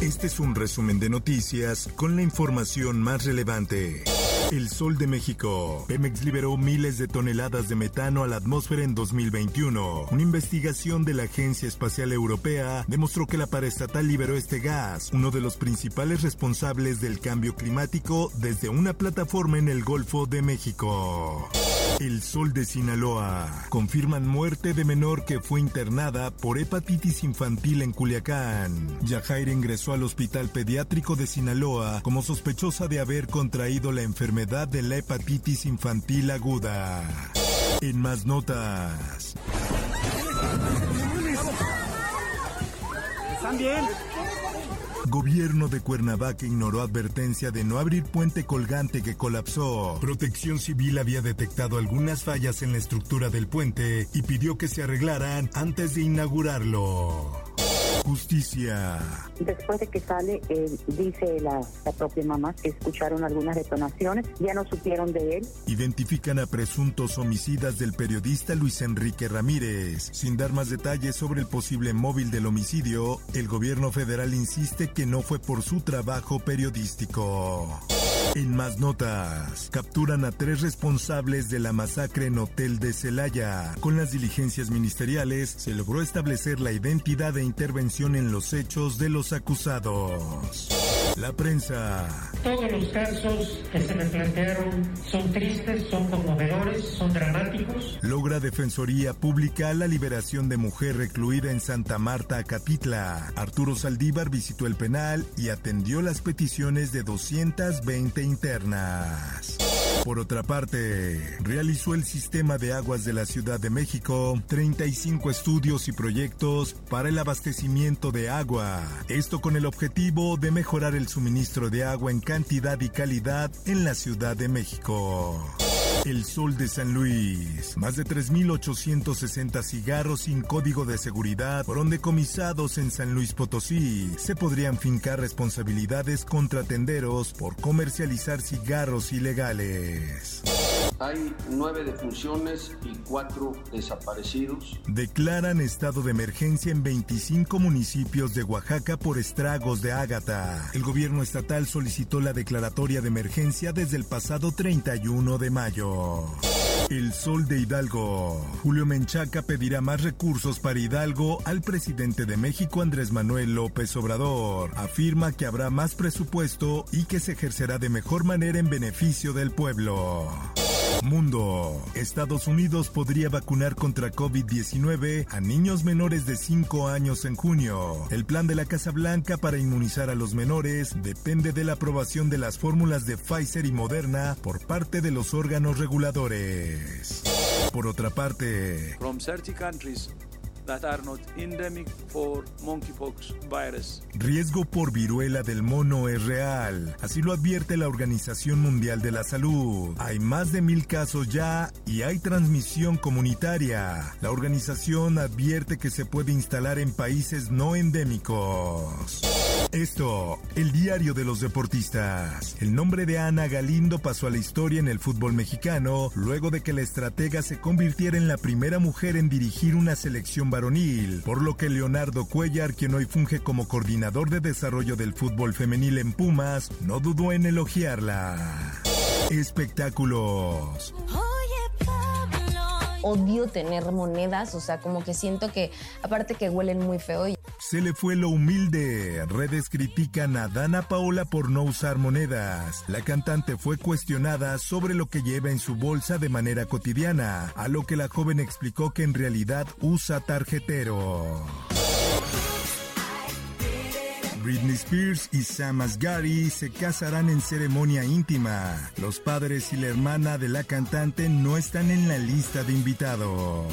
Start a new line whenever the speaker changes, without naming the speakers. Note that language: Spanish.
Este es un resumen de noticias con la información más relevante. El Sol de México. Pemex liberó miles de toneladas de metano a la atmósfera en 2021. Una investigación de la Agencia Espacial Europea demostró que la paraestatal liberó este gas, uno de los principales responsables del cambio climático desde una plataforma en el Golfo de México. El Sol de Sinaloa. Confirman muerte de menor que fue internada por hepatitis infantil en Culiacán. Yajaira ingresó al Hospital Pediátrico de Sinaloa como sospechosa de haber contraído la enfermedad de la hepatitis infantil aguda. En más notas.
¿Están bien?
Gobierno de Cuernavaca ignoró advertencia de no abrir puente colgante que colapsó. Protección Civil había detectado algunas fallas en la estructura del puente y pidió que se arreglaran antes de inaugurarlo. Justicia.
Después de que sale, eh, dice la, la, propia mamá que escucharon algunas detonaciones, ya no supieron de él.
Identifican a presuntos homicidas del periodista Luis Enrique Ramírez. Sin dar más detalles sobre el posible móvil del homicidio, el gobierno federal insiste que no fue por su trabajo periodístico. En más notas, capturan a tres responsables de la masacre en Hotel de Celaya. Con las diligencias ministeriales se logró establecer la identidad e intervención en los hechos de los acusados. La prensa.
Todos los casos que se me plantearon son tristes, son conmovedores, son dramáticos.
Logra Defensoría Pública la liberación de mujer recluida en Santa Marta, Acatitla. Arturo Saldívar visitó el penal y atendió las peticiones de 220 internas. Por otra parte, realizó el sistema de aguas de la Ciudad de México 35 estudios y proyectos para el abastecimiento de agua. Esto con el objetivo de mejorar el suministro de agua en cantidad y calidad en la Ciudad de México. El Sol de San Luis. Más de 3.860 cigarros sin código de seguridad fueron decomisados en San Luis Potosí. Se podrían fincar responsabilidades contra tenderos por comercializar cigarros ilegales.
Hay nueve defunciones y cuatro desaparecidos.
Declaran estado de emergencia en 25 municipios de Oaxaca por estragos de ágata. El gobierno estatal solicitó la declaratoria de emergencia desde el pasado 31 de mayo. El Sol de Hidalgo. Julio Menchaca pedirá más recursos para Hidalgo al presidente de México Andrés Manuel López Obrador. Afirma que habrá más presupuesto y que se ejercerá de mejor manera en beneficio del pueblo. Mundo. Estados Unidos podría vacunar contra COVID-19 a niños menores de 5 años en junio. El plan de la Casa Blanca para inmunizar a los menores depende de la aprobación de las fórmulas de Pfizer y Moderna por parte de los órganos reguladores. Por otra parte,
that are not endemic for monkeypox virus.
Riesgo por viruela del mono es real, así lo advierte la Organización Mundial de la Salud. Hay más de mil casos ya y hay transmisión comunitaria. La organización advierte que se puede instalar en países no endémicos. Esto, el diario de los deportistas. El nombre de Ana Galindo pasó a la historia en el fútbol mexicano luego de que la estratega se convirtiera en la primera mujer en dirigir una selección varonil, por lo que Leonardo Cuellar, quien hoy funge como coordinador de desarrollo del fútbol femenil en Pumas, no dudó en elogiarla. Espectáculos
odio tener monedas, o sea, como que siento que aparte que huelen muy feo.
Se le fue lo humilde. Redes critican a Dana Paola por no usar monedas. La cantante fue cuestionada sobre lo que lleva en su bolsa de manera cotidiana, a lo que la joven explicó que en realidad usa tarjetero. Britney Spears y Sam Asghari se casarán en ceremonia íntima. Los padres y la hermana de la cantante no están en la lista de invitados.